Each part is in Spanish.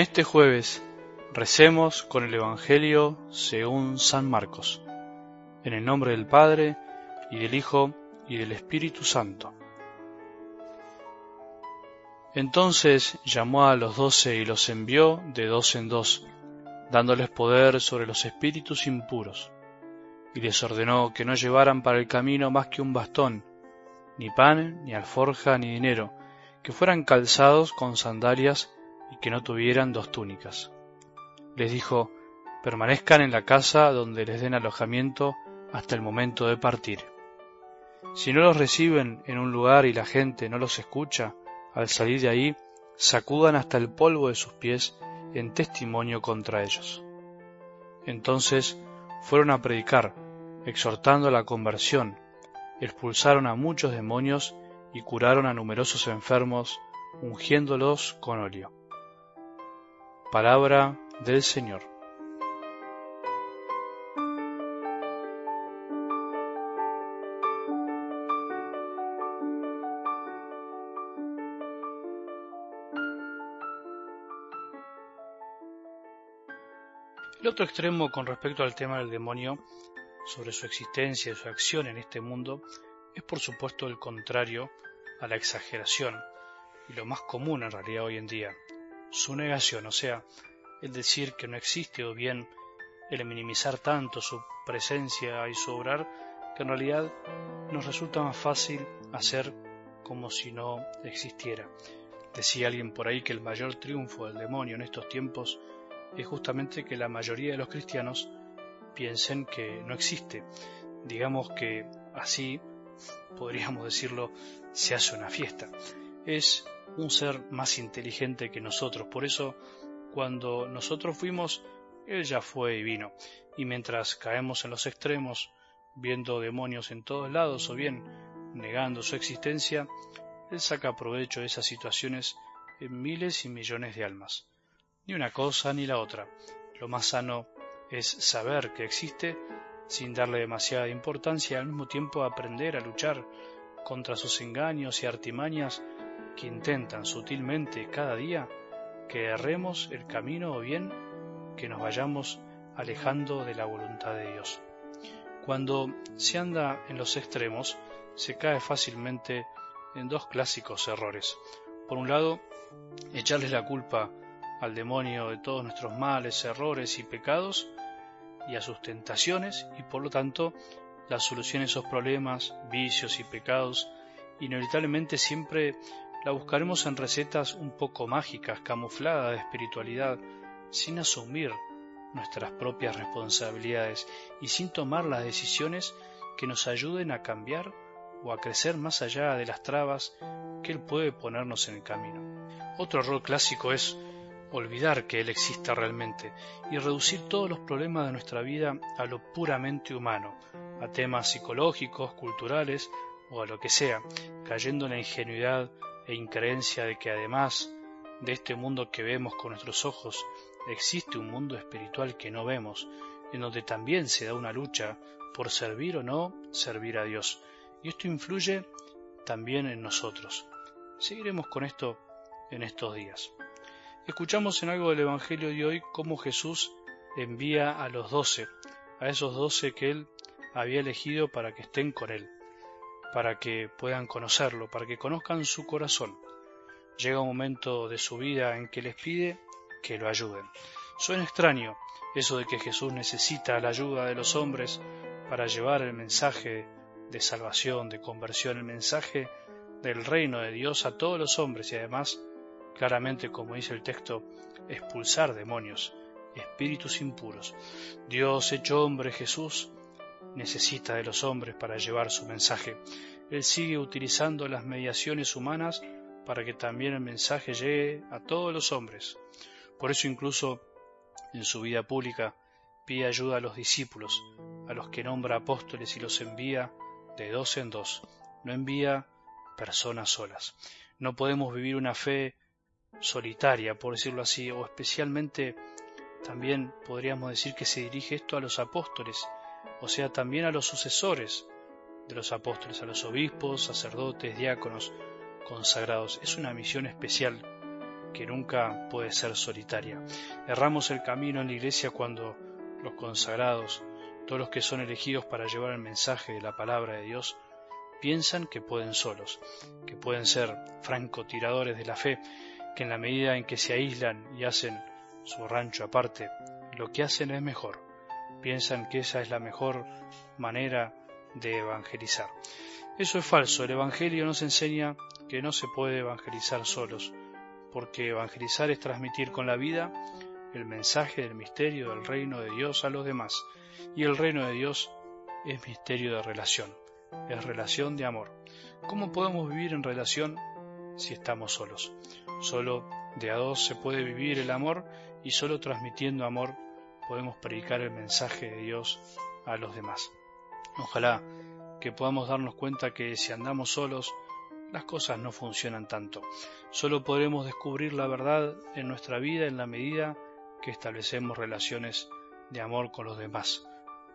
En este jueves recemos con el Evangelio según San Marcos, en el nombre del Padre, y del Hijo, y del Espíritu Santo. Entonces llamó a los doce y los envió de dos en dos, dándoles poder sobre los espíritus impuros, y les ordenó que no llevaran para el camino más que un bastón, ni pan, ni alforja, ni dinero, que fueran calzados con sandalias y que no tuvieran dos túnicas. Les dijo, permanezcan en la casa donde les den alojamiento hasta el momento de partir. Si no los reciben en un lugar y la gente no los escucha, al salir de ahí, sacudan hasta el polvo de sus pies en testimonio contra ellos. Entonces fueron a predicar, exhortando a la conversión, expulsaron a muchos demonios y curaron a numerosos enfermos, ungiéndolos con óleo. Palabra del Señor. El otro extremo con respecto al tema del demonio, sobre su existencia y su acción en este mundo, es por supuesto el contrario a la exageración, y lo más común en realidad hoy en día, su negación, o sea, el decir que no existe o bien el minimizar tanto su presencia y su obrar, que en realidad nos resulta más fácil hacer como si no existiera. Decía alguien por ahí que el mayor triunfo del demonio en estos tiempos es justamente que la mayoría de los cristianos piensen que no existe. Digamos que así, podríamos decirlo, se hace una fiesta. Es un ser más inteligente que nosotros. Por eso, cuando nosotros fuimos, Él ya fue y vino. Y mientras caemos en los extremos, viendo demonios en todos lados o bien negando su existencia, Él saca provecho de esas situaciones en miles y millones de almas. Ni una cosa ni la otra. Lo más sano es saber que existe sin darle demasiada importancia y al mismo tiempo aprender a luchar contra sus engaños y artimañas que intentan sutilmente cada día que erremos el camino o bien que nos vayamos alejando de la voluntad de Dios. Cuando se anda en los extremos, se cae fácilmente en dos clásicos errores. Por un lado, echarles la culpa al demonio de todos nuestros males, errores y pecados y a sus tentaciones y por lo tanto la solución a esos problemas, vicios y pecados inevitablemente siempre la buscaremos en recetas un poco mágicas, camufladas de espiritualidad, sin asumir nuestras propias responsabilidades y sin tomar las decisiones que nos ayuden a cambiar o a crecer más allá de las trabas que Él puede ponernos en el camino. Otro error clásico es olvidar que Él exista realmente y reducir todos los problemas de nuestra vida a lo puramente humano, a temas psicológicos, culturales o a lo que sea, cayendo en la ingenuidad e increencia de que además de este mundo que vemos con nuestros ojos, existe un mundo espiritual que no vemos, en donde también se da una lucha por servir o no servir a Dios. Y esto influye también en nosotros. Seguiremos con esto en estos días. Escuchamos en algo del Evangelio de hoy cómo Jesús envía a los doce, a esos doce que él había elegido para que estén con él para que puedan conocerlo, para que conozcan su corazón. Llega un momento de su vida en que les pide que lo ayuden. Suena extraño eso de que Jesús necesita la ayuda de los hombres para llevar el mensaje de salvación, de conversión, el mensaje del reino de Dios a todos los hombres y además, claramente como dice el texto, expulsar demonios, espíritus impuros. Dios hecho hombre Jesús necesita de los hombres para llevar su mensaje. Él sigue utilizando las mediaciones humanas para que también el mensaje llegue a todos los hombres. Por eso incluso en su vida pública pide ayuda a los discípulos, a los que nombra apóstoles y los envía de dos en dos. No envía personas solas. No podemos vivir una fe solitaria, por decirlo así, o especialmente también podríamos decir que se dirige esto a los apóstoles, o sea, también a los sucesores de los apóstoles, a los obispos, sacerdotes, diáconos, consagrados. Es una misión especial que nunca puede ser solitaria. Erramos el camino en la iglesia cuando los consagrados, todos los que son elegidos para llevar el mensaje de la palabra de Dios, piensan que pueden solos, que pueden ser francotiradores de la fe, que en la medida en que se aíslan y hacen su rancho aparte, lo que hacen es mejor. Piensan que esa es la mejor manera de evangelizar. Eso es falso. El Evangelio nos enseña que no se puede evangelizar solos, porque evangelizar es transmitir con la vida el mensaje del misterio del reino de Dios a los demás. Y el reino de Dios es misterio de relación, es relación de amor. ¿Cómo podemos vivir en relación si estamos solos? Solo de a dos se puede vivir el amor y solo transmitiendo amor podemos predicar el mensaje de Dios a los demás. Ojalá que podamos darnos cuenta que si andamos solos, las cosas no funcionan tanto. Solo podremos descubrir la verdad en nuestra vida en la medida que establecemos relaciones de amor con los demás,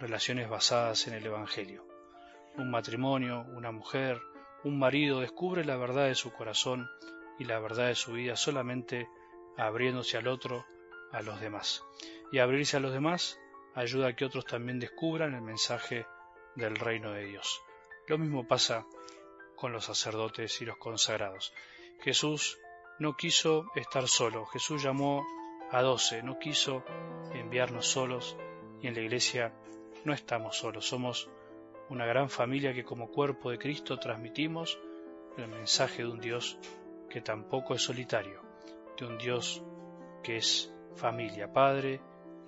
relaciones basadas en el Evangelio. Un matrimonio, una mujer, un marido descubre la verdad de su corazón y la verdad de su vida solamente abriéndose al otro, a los demás. Y abrirse a los demás ayuda a que otros también descubran el mensaje del reino de Dios. Lo mismo pasa con los sacerdotes y los consagrados. Jesús no quiso estar solo, Jesús llamó a doce, no quiso enviarnos solos y en la iglesia no estamos solos, somos una gran familia que como cuerpo de Cristo transmitimos el mensaje de un Dios que tampoco es solitario, de un Dios que es familia, Padre,